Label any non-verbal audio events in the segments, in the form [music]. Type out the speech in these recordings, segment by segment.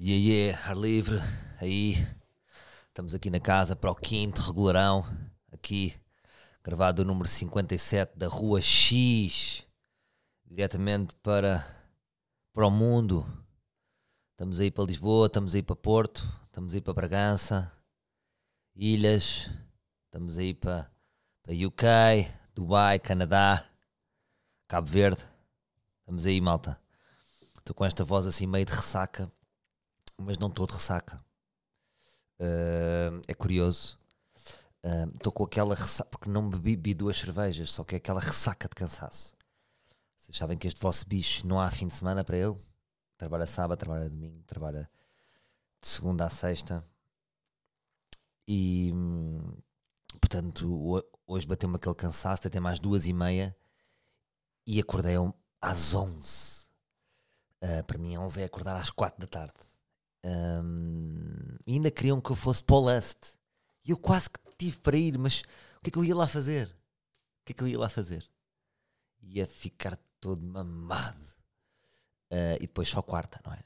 E aí, ar livre, aí, estamos aqui na casa para o quinto regularão, aqui, gravado o número 57 da Rua X, diretamente para, para o mundo. Estamos aí para Lisboa, estamos aí para Porto, estamos aí para Bragança, Ilhas, estamos aí para, para UK, Dubai, Canadá, Cabo Verde, estamos aí, malta. Estou com esta voz assim meio de ressaca mas não estou de ressaca. Uh, é curioso. Estou uh, com aquela ressaca, porque não bebi, bebi duas cervejas, só que é aquela ressaca de cansaço. Vocês sabem que este vosso bicho não há fim de semana para ele. Trabalha sábado, trabalha domingo, trabalha de segunda a sexta. E portanto, hoje bateu-me aquele cansaço, até mais duas e meia e acordei às onze. Uh, para mim, onze é acordar às quatro da tarde. Um, ainda queriam que eu fosse para o Lust. E eu quase que tive para ir, mas o que é que eu ia lá fazer? O que é que eu ia lá fazer? Ia ficar todo mamado. Uh, e depois só quarta, não é?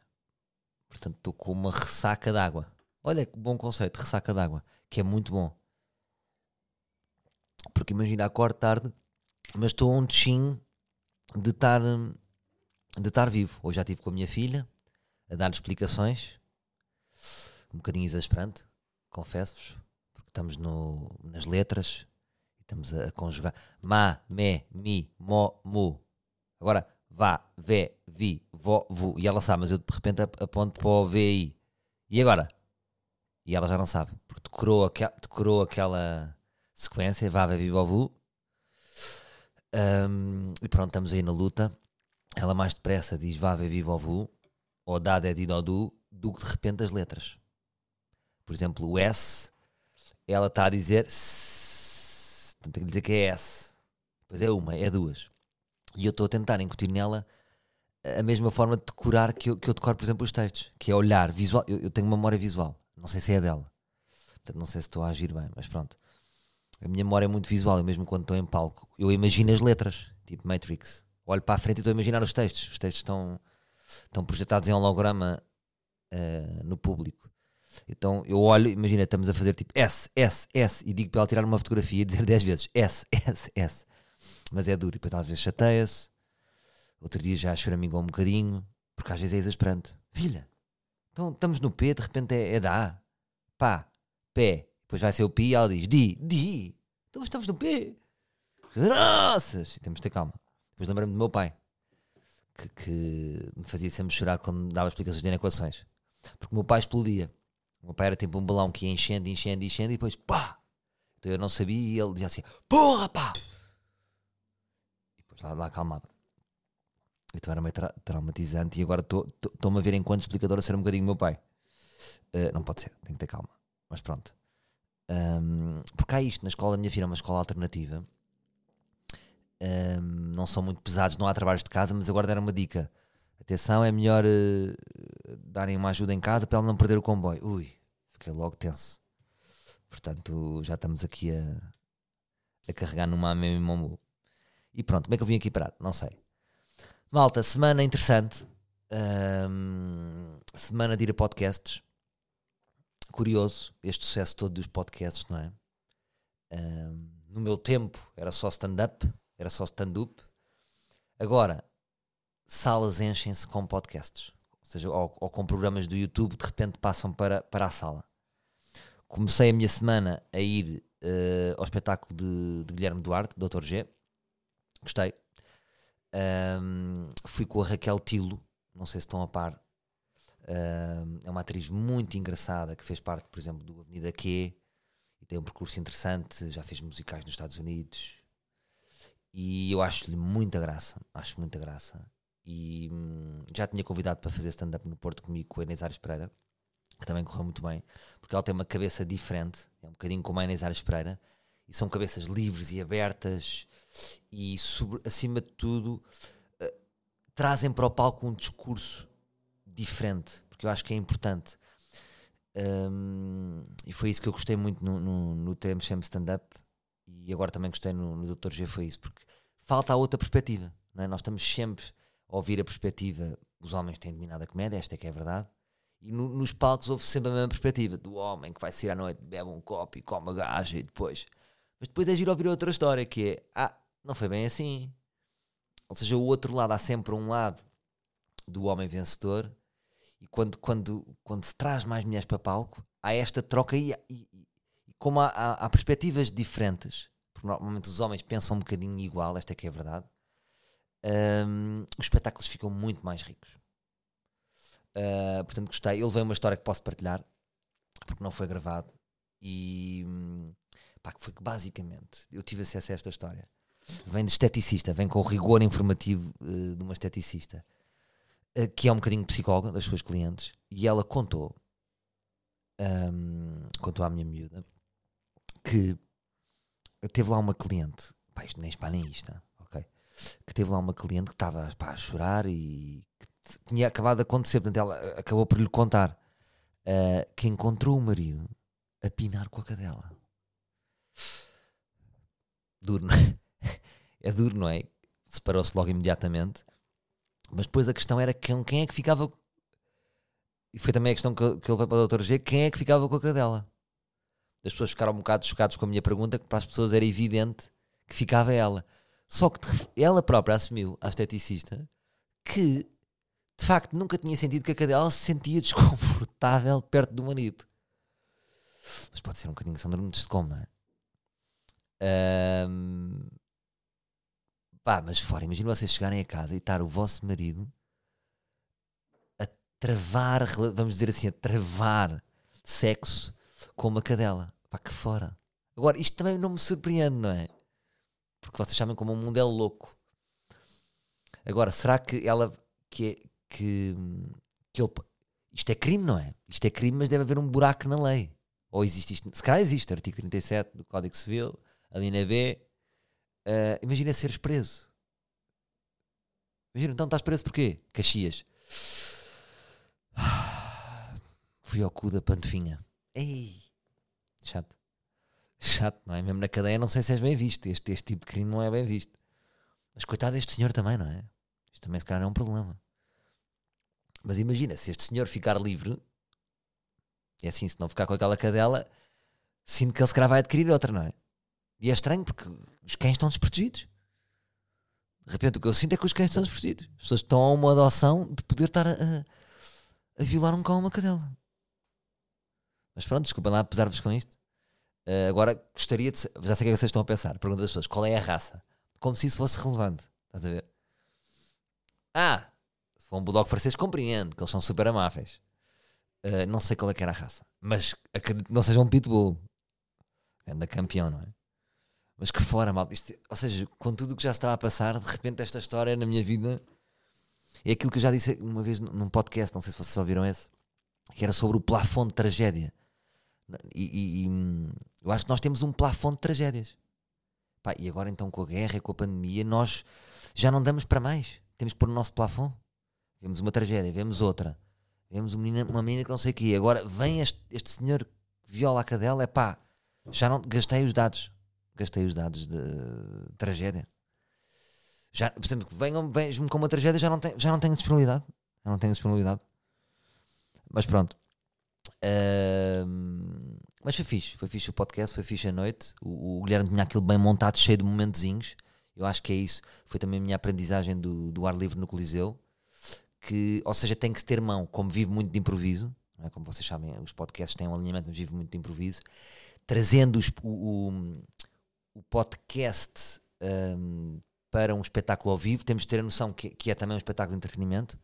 Portanto, estou com uma ressaca d'água. Olha que bom conceito, ressaca d'água, que é muito bom. Porque imagina, acordo tarde, mas estou a um tchinho de estar de estar vivo. Hoje já estive com a minha filha a dar explicações um bocadinho exasperante, confesso-vos, porque estamos no, nas letras e estamos a, a, conjugar ma, me, mi, mo, mu. Agora, vá, vé, vi, vo, vu. E ela sabe, mas eu de repente aponto para o VI. E agora? E ela já não sabe, porque decorou, aqua, decorou aquela sequência, vá, vé, vi, vo, vu. Um, e pronto, estamos aí na luta. Ela mais depressa diz vá, vé, vi, vo, vu. Ou dá, dé, di, do, do, do que de repente as letras. Por exemplo, o S, ela está a dizer S, tem que dizer que é S. Pois é uma, é duas. E eu estou a tentar incutir nela a mesma forma de decorar que eu, que eu decoro, por exemplo, os textos, que é olhar visual. Eu, eu tenho memória visual, não sei se é dela. Portanto, não sei se estou a agir bem, mas pronto. A minha memória é muito visual, eu mesmo quando estou em palco, eu imagino as letras, tipo Matrix. Olho para a frente e estou a imaginar os textos. Os textos estão, estão projetados em holograma uh, no público. Então eu olho, imagina, estamos a fazer tipo S, S, S, e digo para ela tirar uma fotografia e dizer [laughs] 10 vezes S, S, S. Mas é duro, e depois às vezes chateia-se. Outro dia já choramingou um bocadinho, porque às vezes é exasperante. Filha, então estamos no P, de repente é, é da. Pá, pé. Depois vai ser o Pi e ela diz Di, Di. Então estamos no P. Graças! E temos de ter calma. Depois lembrei-me do meu pai, que, que me fazia sempre chorar quando dava explicações de equações. Porque o meu pai explodia. O meu pai era tipo um balão que ia enchendo, enchendo, enchendo e depois pá! Então eu não sabia e ele dizia assim: porra pá! E depois lá, lá acalmava. Então era meio tra traumatizante e agora estou-me a ver enquanto explicador a ser um bocadinho meu pai. Uh, não pode ser, tem que ter calma. Mas pronto. Um, porque há isto na escola, a minha filha é uma escola alternativa. Um, não são muito pesados, não há trabalhos de casa, mas agora deram uma dica Atenção, é melhor uh, darem uma ajuda em casa para ela não perder o comboio. Ui, fiquei logo tenso. Portanto, já estamos aqui a, a carregar numa mesmo E pronto, como é que eu vim aqui parar? Não sei. Malta, semana interessante. Um, semana de ir a podcasts. Curioso este sucesso todo dos podcasts, não é? Um, no meu tempo era só stand-up, era só stand-up. Agora salas enchem-se com podcasts, seja, ou, ou, com programas do YouTube, de repente passam para, para a sala. Comecei a minha semana a ir uh, ao espetáculo de, de, Guilherme Duarte, Dr. G. Gostei. Um, fui com a Raquel Tilo, não sei se estão a par. Um, é uma atriz muito engraçada que fez parte, por exemplo, do Avenida Q e tem um percurso interessante. Já fez musicais nos Estados Unidos e eu acho-lhe muita graça. Acho muita graça e hum, já tinha convidado para fazer stand-up no Porto comigo com a Inês Ares Pereira, que também correu muito bem, porque ela tem uma cabeça diferente, é um bocadinho como a Inês Ares Pereira, e são cabeças livres e abertas, e sobre, acima de tudo uh, trazem para o palco um discurso diferente, porque eu acho que é importante. Um, e foi isso que eu gostei muito no, no, no Teremos Sempre Stand-up, e agora também gostei no, no Dr. G, foi isso, porque falta a outra perspectiva. Não é? Nós estamos sempre ouvir a perspectiva, os homens têm dominado a comédia, esta é que é a verdade, E no- nos palcos houve sempre a mesma perspectiva do homem que vai sair à noite, bebe um copo e come a gaja e depois. Mas depois é giro ouvir outra história que é: ah, não foi bem assim. Ou seja, o outro lado, há sempre um lado do homem vencedor e quando, quando, quando se traz mais mulheres para palco, há esta troca e, e- e como há, há- há perspectivas diferentes, porque normalmente os homens pensam um bocadinho igual, esta é que é a verdade, hum, os espetáculos ficam muito mais ricos. Uh, portanto, gostei. Eu levei uma história que posso partilhar, porque não foi gravado, e hum, pá, foi que basicamente eu tive acesso a esta história. Vem de esteticista, vem com o rigor informativo uh, de uma esteticista, uh, que é um bocadinho psicóloga das suas clientes, e ela contou, hum, contou à minha miúda, que teve lá uma cliente, pá, isto nem espalhem isto, ok? Que teve lá uma cliente que estava a chorar e que tinha acabado de acontecer, portanto ela uh, acabou por lhe contar uh, que encontrou o marido a pinar com a cadela. Duro, não é? [laughs] É duro, não é? Separou-se logo imediatamente. Mas depois a questão era quem, quem é que ficava. E foi também a questão que ele veio para o Dr. G: quem é que ficava com a cadela? As pessoas ficaram um bocado chocadas com a minha pergunta, que para as pessoas era evidente que ficava ela. Só que ela própria assumiu, a esteticista, que de facto nunca tinha sentido que a cadela se sentia [laughs] desconfortável perto do marido. Mas pode ser um bocadinho síndrome de Estocolmo, não é? Ahm, Pá, mas fora, imagina vocês chegarem a casa e estar o vosso marido a travar, vamos dizer assim, a travar sexo com uma cadela. Pá, que fora. Agora, isto também não me surpreende, não é? Porque vocês sabem como o mundo é louco. Agora, será que ela, que, é- que, que ele, isto é crime, não é? Isto é crime, mas deve haver um buraco na lei. Ou existe isto? Se calhar existe, artigo 37 do Código Civil, ali na B, Uh, imagina seres preso. Imagina, então estás preso porquê? Caxias. Fui ao cu da pantofinha. Ei! Chato. Chato, não é? Mesmo na cadeia não sei se és bem visto. Este, este tipo de crime não é bem visto. Mas coitado deste senhor também, não é? Isto também se calhar é um problema. Mas imagina, se este senhor ficar livre, é assim, se não ficar com aquela cadela, sinto que ele se calhar vai adquirir outra, não é? E é estranho porque os cães estão desprotegidos. De repente o que eu sinto é que os cães estão desprotegidos. As pessoas estão a uma adoção de poder estar a, a- violar um cão ou uma cadela. Mas pronto, desculpem lá apesar-vos com isto. Eh, agora gostaria de. Já sei o que é que vocês estão a pensar. Pergunta das pessoas: qual é a raça? Como se isso fosse relevante. Estás a ver? Ah! Se for um bulldog francês, compreendo que eles são super amáveis. Eh, não sei qual é que era a raça. Mas acredito que não seja um pitbull. Anda campeão, não é? Mas que fora, malta. Isto- ou seja, com tudo o que já estava a passar, de repente esta história na minha vida é aquilo que eu já disse uma vez num podcast, não sei se vocês ouviram esse, que era sobre o plafond de tragédia. E, e- e, hum, eu acho que nós temos um plafond de tragédias. Pá, e agora então com a guerra e com a pandemia, nós já não damos para mais. Temos que pôr o nosso plafond. Vemos uma tragédia, vemos outra. Vemos uma menina, uma menina que não sei o quê. Agora vem este, este senhor que viola a cadela, é pá, já não gastei os dados gastei os dados de tragédia. Já, por exemplo, venham, vejam-me com uma tragédia, já não, tenho, já não tenho disponibilidade. Já não tenho disponibilidade. Mas pronto. Ahm, mas foi fixe. Foi fixe o podcast, foi fixe a noite. O, o Guilherme tinha aquilo bem montado, cheio de momentozinhos. Eu acho que é isso. Foi também a minha aprendizagem do, do ar livre no Coliseu. Que, ou seja, tem que se ter mão, como vivo muito de improviso. É? Como vocês sabem, os podcasts têm um alinhamento, mas vivo muito de improviso. Trazendo os- o- o, o podcast hum, para um espetáculo ao vivo, temos de ter a noção que, que é também um espetáculo de entretenimento.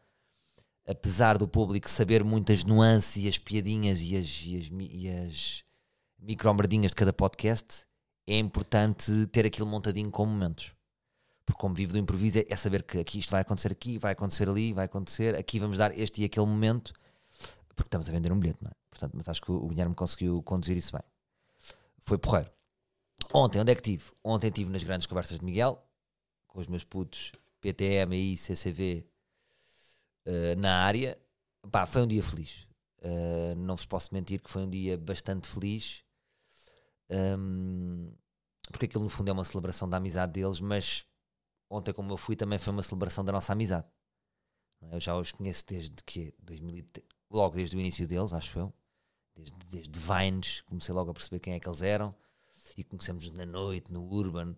Apesar do público saber muitas nuances e as piadinhas e as, e as, e as micro-merdinhas de cada podcast, é importante ter aquilo montadinho com momentos. Porque como vivo do improviso é, saber que aqui isto vai acontecer aqui, vai acontecer ali, vai acontecer, aqui vamos dar este e aquele momento, porque estamos a vender um bilhete, não é? Portanto, mas acho que o Guilherme conseguiu conduzir isso bem. Foi porreiro. Ontem, onde é que estive? Ontem estive nas grandes conversas de Miguel, com os meus putos PTM e CCV eh, na área. Pá, foi um dia feliz. Eh, não vos posso mentir que foi um dia bastante feliz. Ahm, porque aquilo no fundo é uma celebração da amizade deles, mas ontem como eu fui também foi uma celebração da nossa amizade. Eu já os conheço desde que 2003, logo desde o início deles, acho eu. Desde, desde Vines, comecei logo a perceber quem é que eles eram. E conhecemos na noite, no Urban.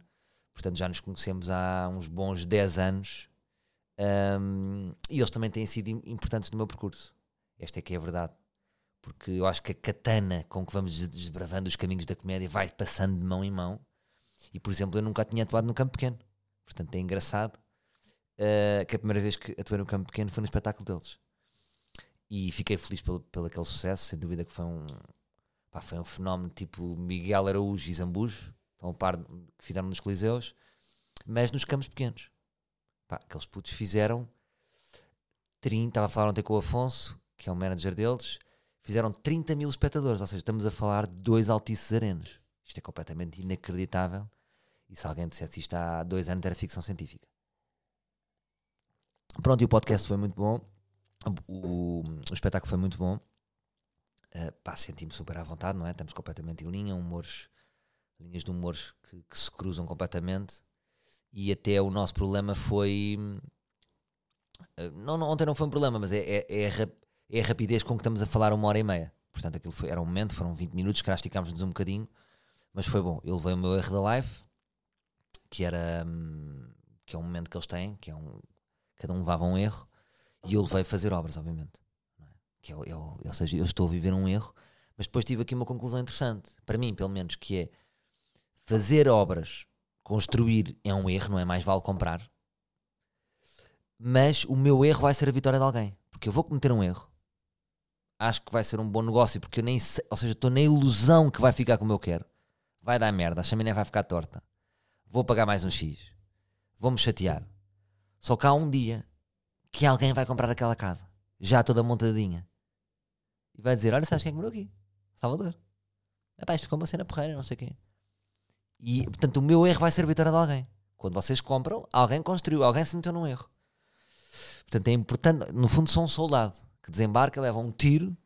Portanto, já nos conhecemos há uns bons 10 anos. Um, e eles também têm sido importantes no meu percurso. Esta é que é a verdade. Porque eu acho que a katana com que vamos desbravando os caminhos da comédia vai passando de mão em mão. E, por exemplo, eu nunca tinha atuado no campo pequeno. Portanto, é engraçado uh, que a primeira vez que atuei no campo pequeno foi no espetáculo deles. E fiquei feliz pelo, pelo aquele sucesso, sem dúvida que foi um, pá, foi um fenómeno tipo Miguel Araújo e Zambujo, então, um par que fizeram nos Coliseus, mas nos campos pequenos. Pá, aqueles putos fizeram 30, estava a falar ontem com o Afonso, que é o manager deles, fizeram 30 mil espectadores, ou seja, estamos a falar de dois Altices Arenas. Isto é completamente inacreditável. E se alguém dissesse isto há dois anos era ficção científica. Pronto, e o podcast foi muito bom. O, o espetáculo foi muito bom. Uh, pá, senti-me super à vontade, não é? Estamos completamente em linha, humores, linhas de humores que, que, se cruzam completamente. E até o nosso problema foi. Uh, não, não, ontem não foi um problema, mas é, é, é, é, a, rapidez com que estamos a falar uma hora e meia. Portanto, aquilo foi, era um momento, foram 20 minutos, que esticámos-nos um bocadinho, mas foi bom. Eu levei o meu erro da live, que era. Hum, que é um momento que eles têm, que é um. Cada um levava um erro e eu levei a fazer obras, obviamente. É? Que eu, eu, ou seja, eu estou a viver um erro, mas depois tive aqui uma conclusão interessante, para mim, pelo menos, que é fazer obras, construir é um erro, não é mais vale comprar. Mas o meu erro vai ser a vitória de alguém, porque eu vou cometer um erro. Acho que vai ser um bom negócio, porque eu nem sei, ou seja, estou na ilusão que vai ficar como eu quero. Vai dar merda, a chaminé vai ficar torta. Vou pagar mais um X. Vou-me chatear. Só que há um dia que alguém vai comprar aquela casa, já toda montadinha, e vai dizer: Olha, sabes quem é que morou aqui? Salvador. Epá, isto ficou uma cena porreira, não sei quê. E portanto, o meu erro vai ser a vitória de alguém. Quando vocês compram, alguém construiu, alguém se meteu num erro. Portanto, é importante. No fundo, sou um soldado que desembarca, leva um tiro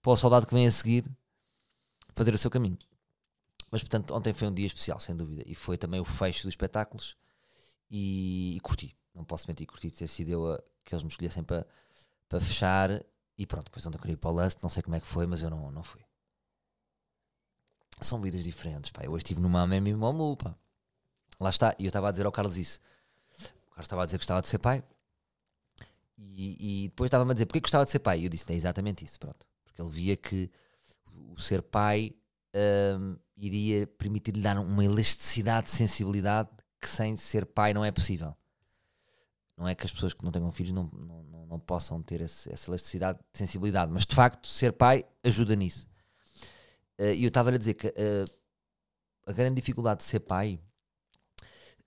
para o soldado que vem a seguir fazer o seu caminho. Mas, portanto, ontem foi um dia especial, sem dúvida. E foi também o fecho dos espetáculos. E, e curti não posso mentir, curti ter sido eu a, que eles me escolhessem para, para fechar. E pronto, depois onde eu queria ir para o Lust, não sei como é que foi, mas eu não, não fui. São vidas diferentes, pá. Eu hoje estive numa meme Momu, pá. Lá está. E eu estava a dizer ao Carlos isso. O Carlos estava a dizer que gostava de ser pai. E, e depois estava-me a dizer porque gostava de ser pai. E eu disse, é exatamente isso, pronto. Porque ele via que o ser pai um, iria permitir-lhe dar uma elasticidade de sensibilidade que sem ser pai não é possível. Não é que as pessoas que não tenham filhos não, não, não, não possam ter esse, essa elasticidade de sensibilidade, mas de facto ser pai ajuda nisso. Uh, e eu estava a dizer que uh, a grande dificuldade de ser pai,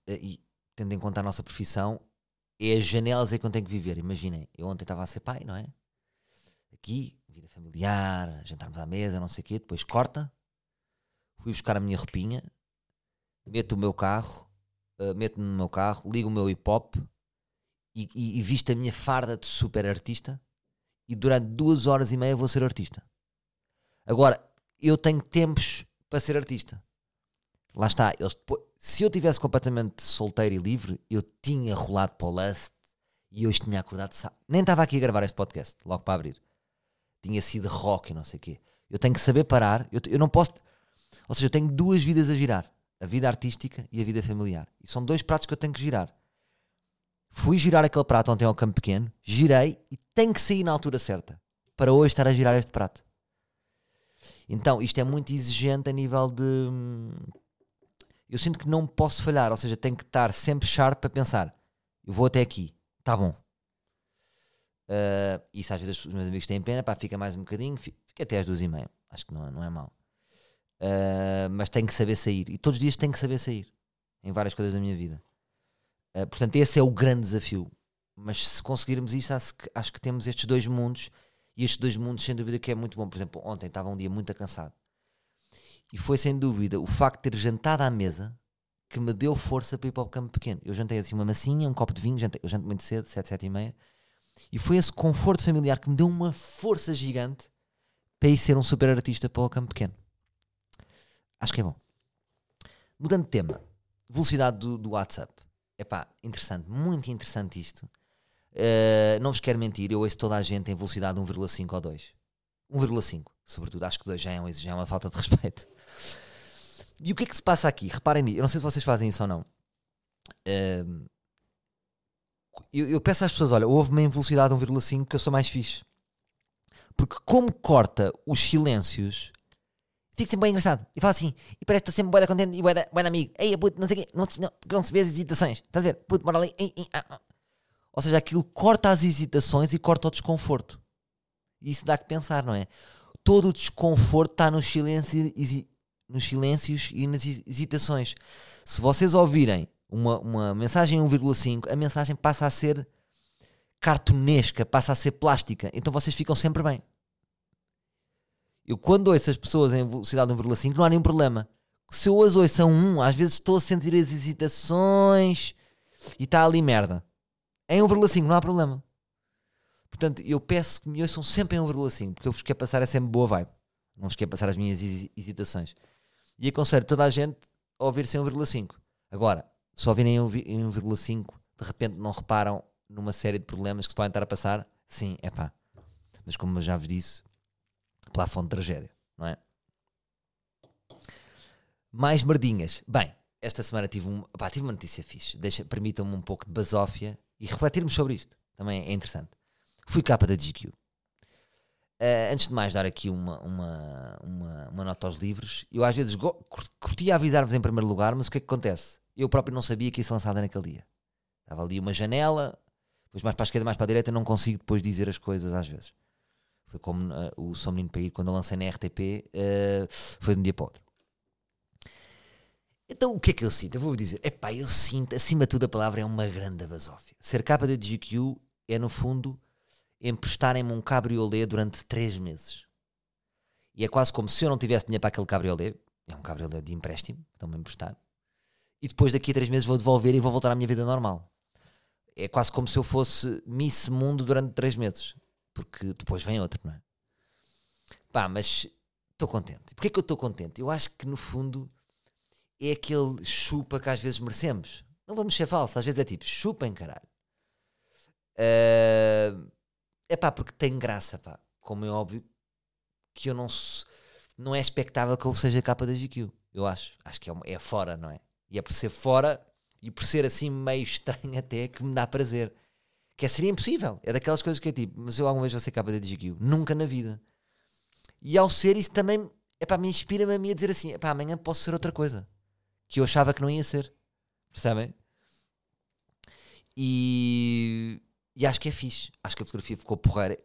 uh, e tendo em conta a nossa profissão, é as janelas em que eu tenho que viver. Imaginem, eu ontem estava a ser pai, não é? Aqui, vida familiar, jantarmos à mesa, não sei o quê, depois corta, fui buscar a minha roupinha, meto o meu carro, meto-me no meu carro, ligo o meu hip hop e, e, e visto a minha farda de super artista e durante duas horas e meia vou ser artista. Agora, eu tenho tempos para ser artista. Lá está, eles depois, se eu tivesse completamente solteiro e livre, eu tinha rolado para o Lust e hoje tinha acordado. Nem estava aqui a gravar este podcast, logo para abrir. Tinha sido rock e não sei o quê. Eu tenho que saber parar. Eu, eu não posso. Ou seja, eu tenho duas vidas a girar: a vida artística e a vida familiar. E são dois pratos que eu tenho que girar. Fui girar aquele prato ontem ao campo pequeno, girei e tenho que sair na altura certa para hoje estar a girar este prato. Então, isto é muito exigente a nível de. Eu sinto que não posso falhar, ou seja, tenho que estar sempre sharp para pensar. Eu vou até aqui, tá bom. Uh, isso às vezes os meus amigos têm pena, pá, fica mais um bocadinho, fica até às duas e meia. Acho que não é, não é mal. Uh, mas tenho que saber sair. E todos os dias tenho que saber sair. Em várias coisas da minha vida. Uh, portanto, esse é o grande desafio. Mas se conseguirmos isso, acho que, acho que temos estes dois mundos. E estes dois mundos, sem dúvida, que é muito bom. Por exemplo, ontem estava um dia muito cansado. E foi, sem dúvida, o facto de ter jantado à mesa que me deu força para ir para o campo pequeno. Eu jantei assim uma massinha, um copo de vinho, jantei, eu janto muito cedo, 7, 7 e meia. E foi esse conforto familiar que me deu uma força gigante para ir ser um super artista para o campo pequeno. Acho que é bom. Mudando de tema, velocidade do, do WhatsApp. Epá, interessante, muito interessante isto. Uh, não vos quero mentir, eu ouço toda a gente em velocidade 1,5 ou 2. 1,5, sobretudo. Acho que 2 já é, um, já é uma falta de [laughs] respeito. E o que é que se passa aqui? Reparem. Eu não sei se vocês fazem isso ou não. Eu, eu, peço às pessoas: olha, ouve-me em velocidade 1,5 que eu sou mais fixe. Porque, como corta os silêncios, fica sempre bem engraçado. E fala assim, e parece que estou sempre boa contente e boa amigo. Ei, puto, não sei o quê, não, não, não se vê as hesitações. Estás a ver? Puto, mora ali. Ei, ei, ah, ah. Ou seja, aquilo corta as hesitações e corta o desconforto. E isso dá que pensar, não é? Todo o desconforto está nos silêncios, nos silêncios e nas hesitações. Se vocês ouvirem uma, uma mensagem 1,5, a mensagem passa a ser cartunesca, passa a ser plástica. Então vocês ficam sempre bem. Eu quando ouço as pessoas em velocidade 1,5 não há nenhum problema. Se eu as ouço a 1, às vezes estou a sentir as hesitações e está ali merda. Em 1,5 não há problema. Portanto, eu peço que me ouçam sempre em 1,5, porque eu vos quero passar sempre boa vibe. Não vos quero passar as minhas hesitações. E aconselho toda a gente a ouvir-se em 1,5. Agora, se ouvirem em 1,5, de repente não reparam numa série de problemas que se podem estar a passar, sim, é pá. Mas como eu já vos disse, plafond de tragédia, não é? Mais merdinhas. Bem, esta semana tive, um, pá, tive uma notícia fixe. Permitam-me um pouco de basófia e refletirmos sobre isto. Também é interessante. Fui capa da GQ. Uh, antes de mais dar aqui uma, uma, uma, uma, nota aos livros, eu às vezes curtia avisar-vos em primeiro lugar, mas o que é que acontece? Eu próprio não sabia que ia ser lançada naquele dia. Estava ali uma janela, depois mais para a esquerda, mais para a direita, não consigo depois dizer as coisas às vezes. Foi como uh, o São Menino para ir, quando eu lancei na RTP, uh, eh, foi de um dia para o outro. Então o que é que eu sinto? Eu vou dizer, epá, eu sinto, acima de tudo a palavra é uma grande basófia. Ser capa da GQ é no fundo emprestarem-me um cabriolé durante 3 meses. E é quase como se eu não tivesse dinheiro para aquele cabriolé, é um cabriolé de empréstimo, estão-me a emprestar, e depois daqui a 3 meses vou devolver e vou voltar à minha vida normal. É quase como se eu fosse Miss Mundo durante 3 meses, porque depois vem outro, não é? Pá, mas estou contente. Porquê que eu estou contente? Eu acho que no fundo é aquele chupa que às vezes merecemos. Não vamos ser falsos, às vezes é tipo chupem, caralho. Uh, é pá, porque tem graça, pá. Como é óbvio que eu não não é expectável que eu seja capa da GQ. Eu acho. Acho que é, é fora, não é? E é por ser fora e por ser assim meio estranho [laughs] até que me dá prazer. Que é, seria impossível. É daquelas coisas que é tipo, mas eu alguma vez vou ser capa da GQ. Nunca na vida. E ao ser isso também, é pá, me inspira-me a mim a dizer assim, é pá, amanhã posso ser outra coisa que eu achava que não ia ser. Percebem? E, e acho que é fixe. Acho que a fotografia ficou porreira.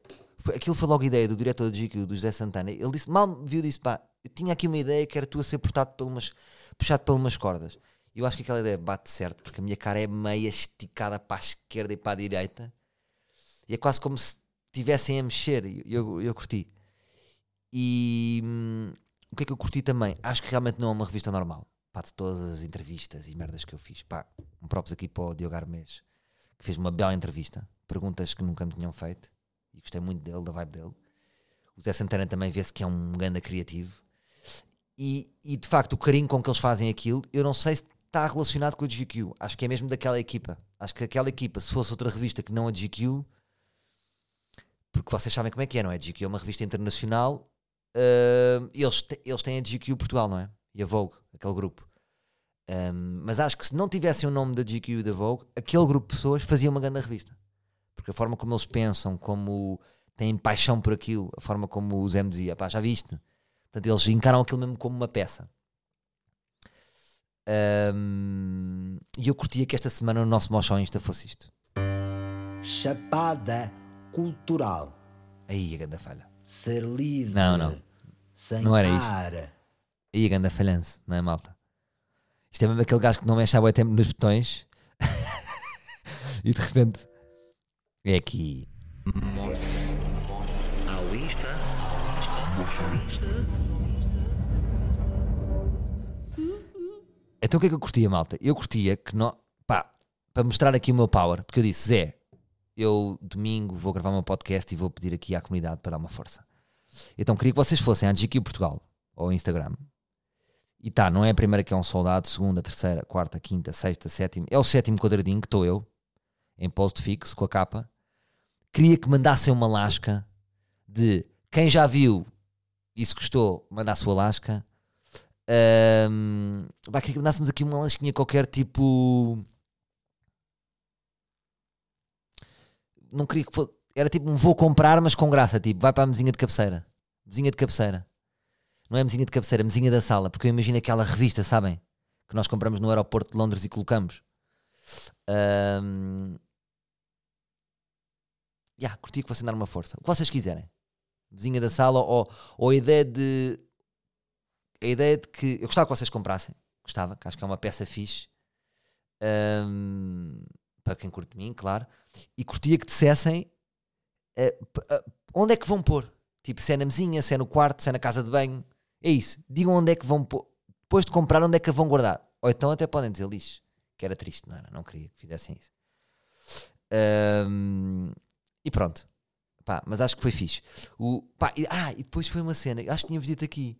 Aquilo foi logo a ideia do diretor do GQ, do José Santana. Ele disse, mal viu, disse, pá, eu tinha aqui uma ideia que era tu a ser portado por umas, puxado por umas cordas. Eu acho que aquela ideia bate certo, porque a minha cara é meia esticada para a esquerda e para a direita. E é quase como se estivessem a mexer. E eu, eu, eu curti. E hum, o que é que eu curti também? Acho que realmente não é uma revista normal pá, de todas as entrevistas e merdas que eu fiz. Pá, um próprios aqui para o Diogo Armês, que fez uma bela entrevista, perguntas que nunca me tinham feito, e gostei muito dele, da vibe dele. O Zé Santana também vê-se que é um grande criativo. E, e de facto, o carinho com que eles fazem aquilo, eu não sei se está relacionado com a GQ. Acho que é mesmo daquela equipa. Acho que aquela equipa, se fosse outra revista que não a GQ, porque vocês sabem como é que é, não é? A GQ é uma revista internacional, uh, eles, eles têm a GQ Portugal, não é? E a Vogue aquele grupo. Um, mas acho que se não tivessem o nome da GQ e da Vogue, aquele grupo de pessoas fazia uma grande revista. Porque a forma como eles pensam, como têm paixão por aquilo, a forma como o Zé me dizia, pá, já viste? Portanto, eles encaram aquilo mesmo como uma peça. Um, e eu curtia que esta semana o nosso Mochão Insta fosse isto. Chapada cultural. Aí a grande falha. Ser livre. Não, não. não era isto. E a ganda falhança, não é malta? Isto é mesmo aquele gajo que não mexe há bom tempo nos botões [laughs] e de repente é aqui. Ao Insta. Então o que é que eu curtia, malta? Eu curtia que não. Pá, para mostrar aqui o meu power, porque eu disse, Zé, eu domingo vou gravar meu podcast e vou pedir aqui à comunidade para dar uma força. Então queria que vocês fossem à GQ Portugal ou Instagram e tá, não é a primeira que é um soldado, segunda, terceira, quarta, quinta, sexta, sétima. É o sétimo quadradinho que estou eu, em posto fixo, com a capa. Queria que mandassem uma lasca de quem já viu se gostou, mandasse o Alasca. Um, vai, queria que mandássemos aqui uma lasquinha qualquer tipo. Não queria que fosse. Era tipo um vou comprar, mas com graça. Tipo, vai para a mesinha de cabeceira. Mesinha de cabeceira. Não é mesinha de cabeceira, mesinha da sala. Porque eu imagino aquela revista, sabem? Que nós compramos no aeroporto de Londres e colocamos. Um, yeah, curtia que fossem dar uma força. O que vocês quiserem. Vizinha da sala ou, ou a ideia de. A ideia de que. Eu gostava que vocês comprassem. Gostava, que acho que é uma peça fixe. Um, para quem curte de mim, claro. E curtia que dissessem uh, uh, onde é que vão pôr. Tipo, se é na mesinha, se é no quarto, se é na casa de banho. É isso. Digam onde é que vão pôr. Depois de comprar, onde é que a vão guardar. Ou então até podem dizer lixo. Que era triste, não era? Não queria que fizessem isso. Um, e pronto. Pá, mas acho que foi fixe. O, pá, e, ah, e depois foi uma cena, acho que tinha dito aqui,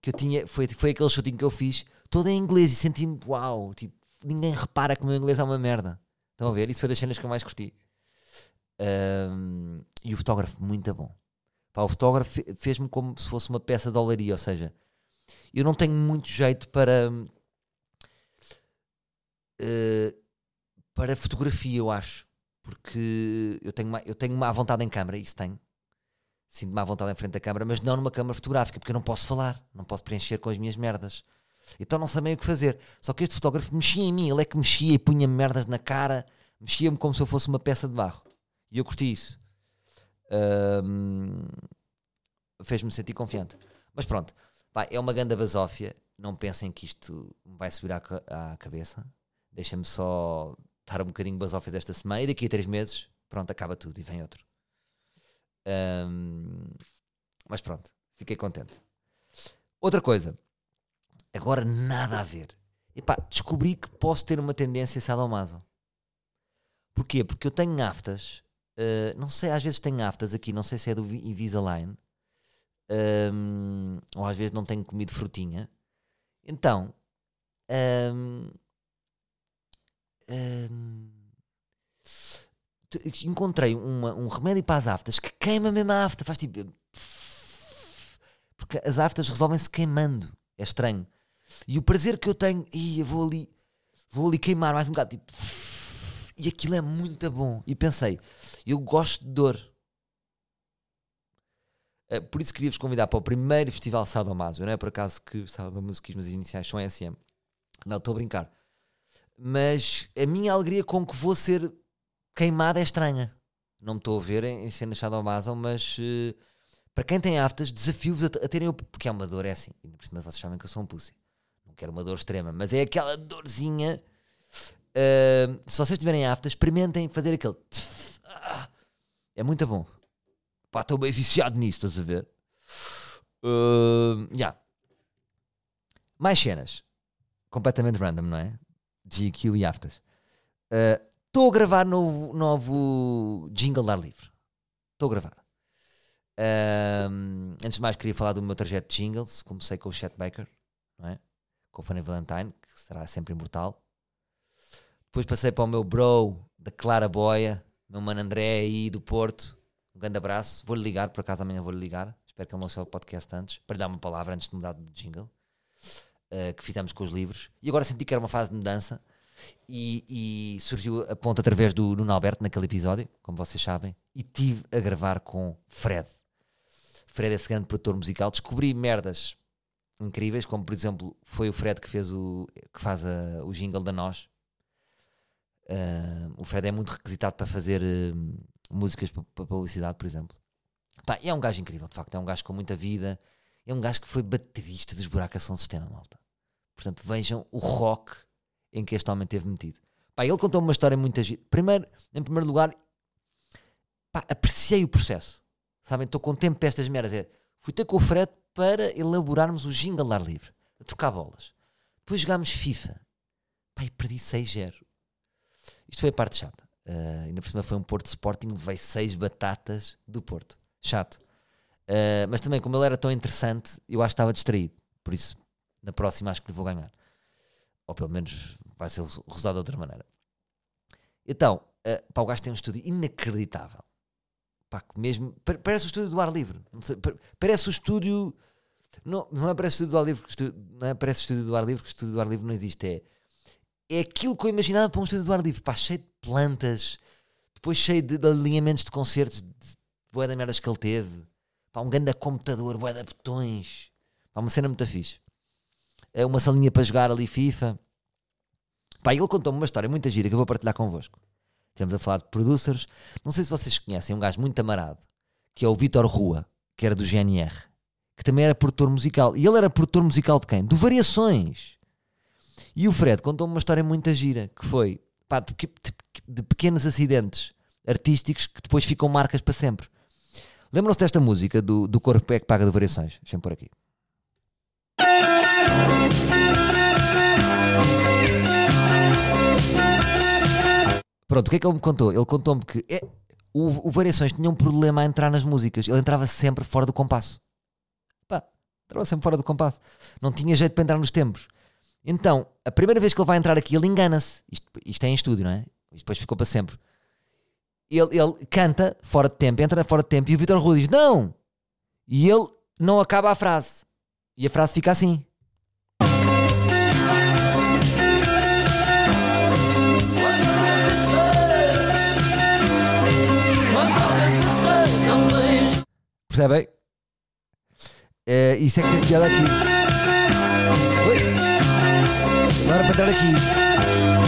que eu tinha, foi, foi aquele shooting que eu fiz, todo em inglês e senti-me, uau, tipo, ninguém repara que o meu inglês é uma merda. Estão a ver? Isso foi das cenas que eu mais curti. Um, e o fotógrafo, muito bom. Pá, o fotógrafo fez-me como se fosse uma peça de olaria, ou seja, eu não tenho muito jeito para. Uh, para fotografia, eu acho porque eu tenho, uma, eu tenho má vontade em câmara, isso tenho. Sinto-me à vontade em frente da câmara, mas não numa câmara fotográfica, porque eu não posso falar, não posso preencher com as minhas merdas. Então não sabem o que fazer. Só que este fotógrafo mexia em mim, ele é que mexia e punha merdas na cara, mexia-me como se eu fosse uma peça de barro. E eu curti isso. Um, Fez-me sentir confiante. Mas pronto, pá, é uma ganda basófia. Não pensem que isto me vai subir à, à cabeça. Deixa-me só estar um bocadinho basófias esta semana e daqui a três meses, pronto, acaba tudo e vem outro. Um, mas pronto, fiquei contente. Outra coisa, agora nada a ver. Epá, descobri que posso ter uma tendência sadomaso. Porquê? Porque eu tenho aftas, uh, não sei, às vezes tenho aftas aqui, não sei se é do Invisalign, um, ou às vezes não tenho comido frutinha. Então, um, encontrei uma, um remédio para as aftas que queima mesmo a afta, faz tipo. Porque as aftas resolvem-se queimando. É estranho. E o prazer que eu tenho, e eu vou ali, vou ali queimar mais um bocado, tipo, e aquilo é muito bom. E pensei, eu gosto de dor. Eh, por isso queria vos convidar para o primeiro festival Sadomaso. Não é por acaso que Sadomasoquismo as iniciais são SM. Não, estou a brincar mas a minha alegria com que vou ser queimada é estranha. Não me estou a ver em, em cenas Amazon, mas uh, para quem tem aftas, desafio-vos a, a, terem. Porque é uma dor, é assim. Ainda por cima vocês sabem que eu sou um pussy. Não quero uma dor extrema, mas é aquela dorzinha. Uh, se vocês tiverem aftas, experimentem fazer aquele. é muito bom. Pá, estou bem viciado nisso, estás a ver? Uh, yeah. Mais cenas. Completamente random, não é? GQ e aftas. Estou uh, a gravar novo, novo jingle dar livre. Estou a gravar. Uh, antes de mais, queria falar do meu trajeto de jingles. Comecei com o Chet Baker, é? com o Fanny Valentine, que será sempre imortal. Depois passei para o meu bro da Clara Boia, meu mano André aí do Porto. Um grande abraço. Vou-lhe ligar, por acaso amanhã vou-lhe ligar. Espero que ele não seja o podcast antes, para lhe dar uma palavra antes de mudar de jingle uh, que fizemos com os livros. E agora senti que era uma fase de mudança e, e surgiu a ponta através do Nuno Alberto naquele episódio, como vocês sabem, e tive a gravar com Fred. Fred é esse grande produtor musical. Descobri merdas incríveis, como por exemplo foi o Fred que fez o que faz a, o jingle da nós. Uh, o Fred é muito requisitado para fazer uh, músicas para, publicidade, por exemplo. Pá, é um gajo incrível, de facto, é um gajo com muita vida é um gajo que foi baterista de esburacação sistema, malta. Portanto, vejam o rock em que este homem teve metido. Pá, ele contou uma história muito agita. Primeiro, em primeiro lugar, pá, apreciei o processo. Sabem, estou com tempo para estas merdas. É, fui ter com o Fred para elaborarmos o jingle ar livre, a trocar bolas. Depois jogámos FIFA. Pá, e perdi 6-0. Isto foi a parte chata. Uh, ainda por cima foi um Porto Sporting, veio 6 batatas do Porto. Chato. Uh, mas também, como ele era tão interessante, eu acho que estava distraído. Por isso, na próxima, acho que lhe vou ganhar. Ou pelo menos vai ser resultado de outra maneira. Então, uh, pá, o gajo tem um estúdio inacreditável. Pá, mesmo, pa- parece o estúdio do ar livre. Sei, pa- parece o estúdio. Não, não é parece o estúdio do ar livre, não é parece o estúdio do ar livre, que o estúdio do ar livre não existe. É, é aquilo que eu imaginava para um estúdio do ar livre. Pá, cheio de plantas, depois cheio de, de alinhamentos de concertos, de boé da merdas que ele teve. Pá, um grande computador, boé de botões. Pá, uma cena muito fixe. É uma salinha para jogar ali FIFA. Pá, ele contou-me uma história muito gira que eu vou partilhar convosco. Estivemos a falar de producers. Não sei se vocês conhecem um gajo muito amarado, que é o Vitor Rua, que era do GNR, que também era produtor musical. E ele era produtor musical de quem? Do Variações. E o Fred contou-me uma história muito gira, que foi pá, de, de de pequenos acidentes artísticos que depois ficam marcas para sempre. Lembram-se desta música do, do Corpo é que Paga do Variações? Deixem por aqui. Pronto, o que é que ele me contou? Ele contou-me que é, o, o Variações tinha um problema a entrar nas músicas. Ele entrava sempre fora do compasso. Pá, entrava sempre fora do compasso. Não tinha jeito para entrar nos tempos. Então, a primeira vez que ele vai entrar aqui, ele engana-se. Isto, isto é em estúdio, não é? Isto depois ficou para sempre. Ele, ele canta fora de tempo, entra fora de tempo e o Vitor Rua diz: Não! E ele não acaba a frase. E a frase fica assim. Percebem? Eh, isso é que tem piada aqui. Oi. Não para entrar aqui.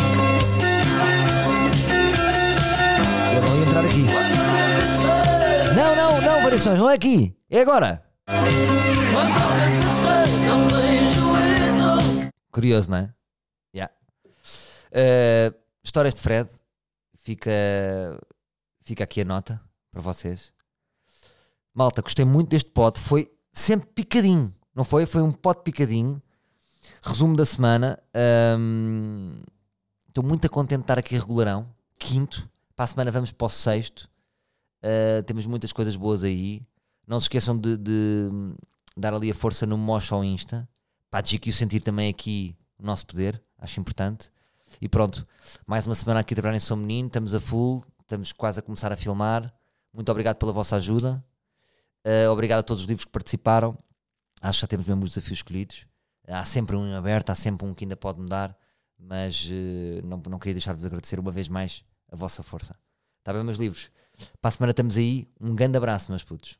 Aqui. Não, não, não, variações, não é aqui. É agora. Curioso, não é? Yeah. Eh, histórias de Fred. Fica, fica aqui a nota para vocês. Malta, gostei muito deste pod. Foi sempre picadinho, não foi? Foi um pod picadinho. Resumo da semana. Hum, Estou muito contente de estar aqui regularão. Quinto. Para a semana vamos para o sexto. Uh, temos muitas coisas boas aí. Não se esqueçam de, de dar ali a força no Mosh ao Insta. Para a GQ sentir também aqui o nosso poder. Acho importante. E pronto. Mais uma semana aqui a trabalhar em São Menino. Estamos a full. Estamos quase a começar a filmar. Muito obrigado pela vossa ajuda. Uh, obrigado a todos os livros que participaram. Acho que já temos mesmo os desafios escolhidos. Há sempre um aberto, há sempre um que ainda pode mudar, mas uh, não, não queria deixar de vos agradecer uma vez mais a vossa força. Está bem, meus livros? Para a semana estamos aí. Um grande abraço, meus putos.